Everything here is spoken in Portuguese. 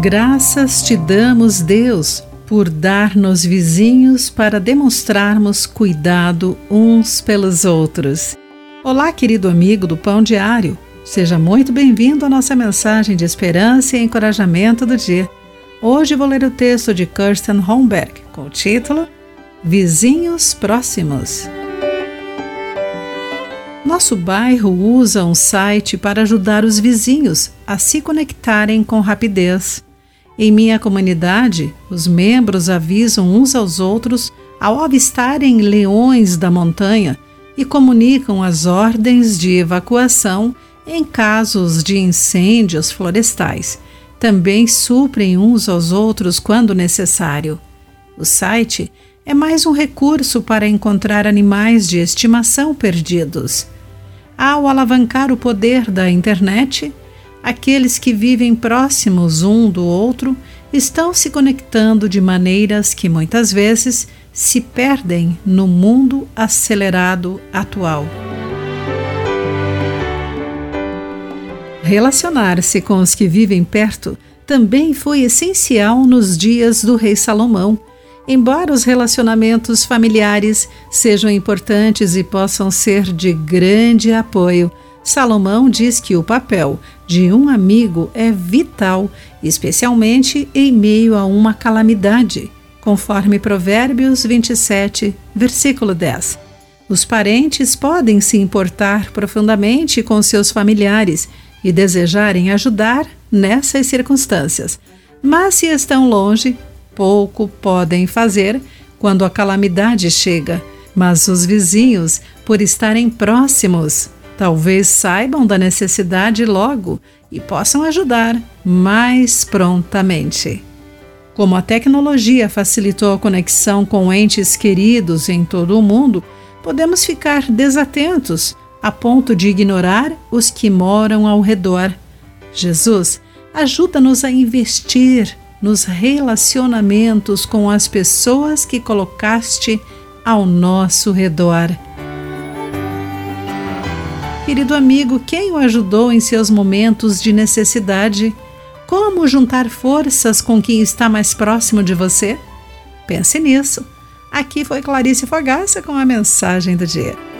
Graças te damos, Deus, por dar-nos vizinhos para demonstrarmos cuidado uns pelos outros. Olá, querido amigo do Pão Diário. Seja muito bem-vindo à nossa mensagem de esperança e encorajamento do dia. Hoje vou ler o texto de Kirsten Holmberg com o título Vizinhos Próximos. Nosso bairro usa um site para ajudar os vizinhos a se conectarem com rapidez. Em minha comunidade, os membros avisam uns aos outros ao avistarem leões da montanha e comunicam as ordens de evacuação em casos de incêndios florestais. Também suprem uns aos outros quando necessário. O site é mais um recurso para encontrar animais de estimação perdidos. Ao alavancar o poder da internet, aqueles que vivem próximos um do outro estão se conectando de maneiras que muitas vezes se perdem no mundo acelerado atual. Relacionar-se com os que vivem perto também foi essencial nos dias do rei Salomão Embora os relacionamentos familiares sejam importantes e possam ser de grande apoio, Salomão diz que o papel de um amigo é vital, especialmente em meio a uma calamidade, conforme Provérbios 27, versículo 10. Os parentes podem se importar profundamente com seus familiares e desejarem ajudar nessas circunstâncias, mas se estão longe, pouco podem fazer quando a calamidade chega, mas os vizinhos, por estarem próximos, talvez saibam da necessidade logo e possam ajudar mais prontamente. Como a tecnologia facilitou a conexão com entes queridos em todo o mundo, podemos ficar desatentos a ponto de ignorar os que moram ao redor. Jesus ajuda-nos a investir nos relacionamentos com as pessoas que colocaste ao nosso redor. Querido amigo, quem o ajudou em seus momentos de necessidade? Como juntar forças com quem está mais próximo de você? Pense nisso. Aqui foi Clarice Fogaça com a mensagem do dia.